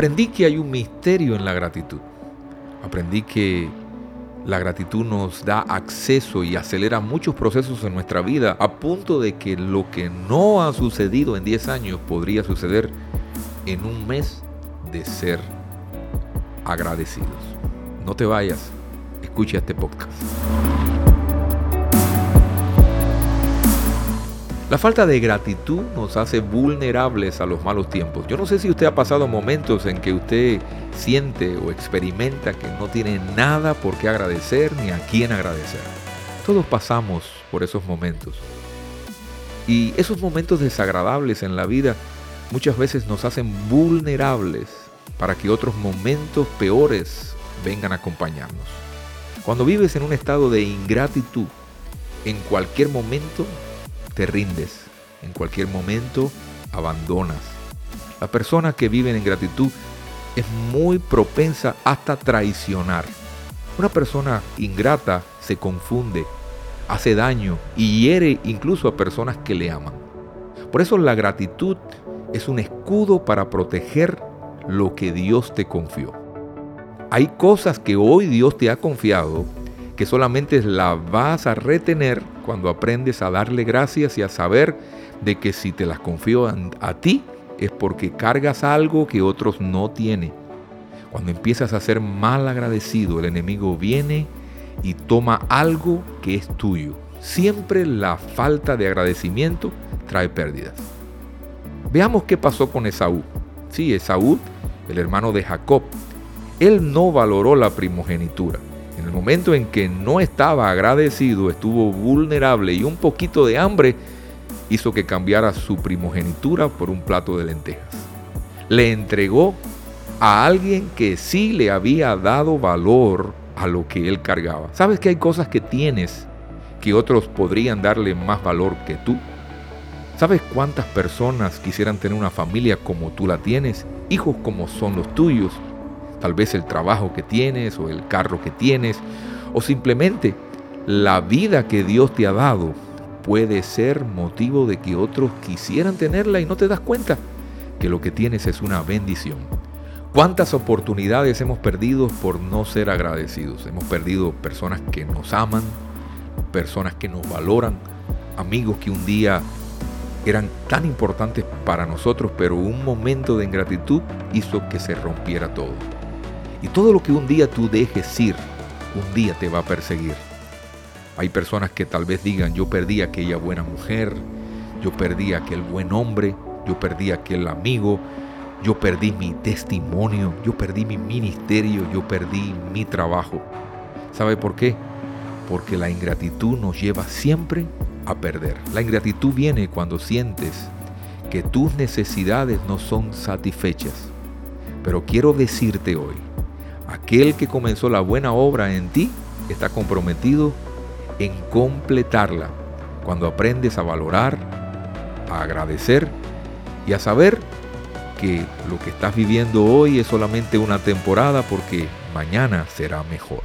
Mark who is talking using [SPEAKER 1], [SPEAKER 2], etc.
[SPEAKER 1] Aprendí que hay un misterio en la gratitud. Aprendí que la gratitud nos da acceso y acelera muchos procesos en nuestra vida a punto de que lo que no ha sucedido en 10 años podría suceder en un mes de ser agradecidos. No te vayas, escucha este podcast. La falta de gratitud nos hace vulnerables a los malos tiempos. Yo no sé si usted ha pasado momentos en que usted siente o experimenta que no tiene nada por qué agradecer ni a quién agradecer. Todos pasamos por esos momentos. Y esos momentos desagradables en la vida muchas veces nos hacen vulnerables para que otros momentos peores vengan a acompañarnos. Cuando vives en un estado de ingratitud, en cualquier momento te rindes, en cualquier momento abandonas. La persona que vive en gratitud es muy propensa hasta traicionar. Una persona ingrata se confunde, hace daño y hiere incluso a personas que le aman. Por eso la gratitud es un escudo para proteger lo que Dios te confió. Hay cosas que hoy Dios te ha confiado que solamente la vas a retener cuando aprendes a darle gracias y a saber de que si te las confío a, ti es porque cargas algo que otros no tienen. Cuando empiezas a ser mal agradecido, el enemigo viene y toma algo que es tuyo. Siempre la falta de agradecimiento trae pérdidas. Veamos qué pasó con Esaú. Sí, Esaú, el hermano de Jacob, él no valoró la primogenitura. En el momento en que no estaba agradecido, estuvo vulnerable y un poquito de hambre hizo que cambiara su primogenitura por un plato de lentejas. Le entregó a alguien que sí le había dado valor a lo que él cargaba. ¿Sabes que hay cosas que tienes que otros podrían darle más valor que tú? ¿Sabes cuántas personas quisieran tener una familia como tú la tienes, hijos como son los tuyos, tal vez el trabajo que tienes o el carro que tienes o simplemente la vida que Dios te ha dado puede ser motivo de que otros quisieran tenerla y no te das cuenta que lo que tienes es una bendición. ¿Cuántas oportunidades hemos perdido por no ser agradecidos? Hemos perdido personas que nos aman, personas que nos valoran, amigos que un día eran tan importantes para nosotros, pero un momento de ingratitud hizo que se rompiera todo. Y todo lo que un día tú dejes ir, un día te va a perseguir. Hay personas que tal vez digan, yo perdí aquella buena mujer, yo perdí aquel buen hombre, yo perdí aquel amigo, yo perdí mi testimonio, yo perdí mi ministerio, yo perdí mi trabajo. ¿Sabe por qué? Porque la ingratitud nos lleva siempre a perder. La ingratitud viene cuando sientes que tus necesidades no son satisfechas. Pero quiero decirte hoy, Aquel que comenzó la buena obra en ti está comprometido en completarla cuando aprendes a valorar, a agradecer y a saber que lo que estás viviendo hoy es solamente una temporada porque mañana será mejor.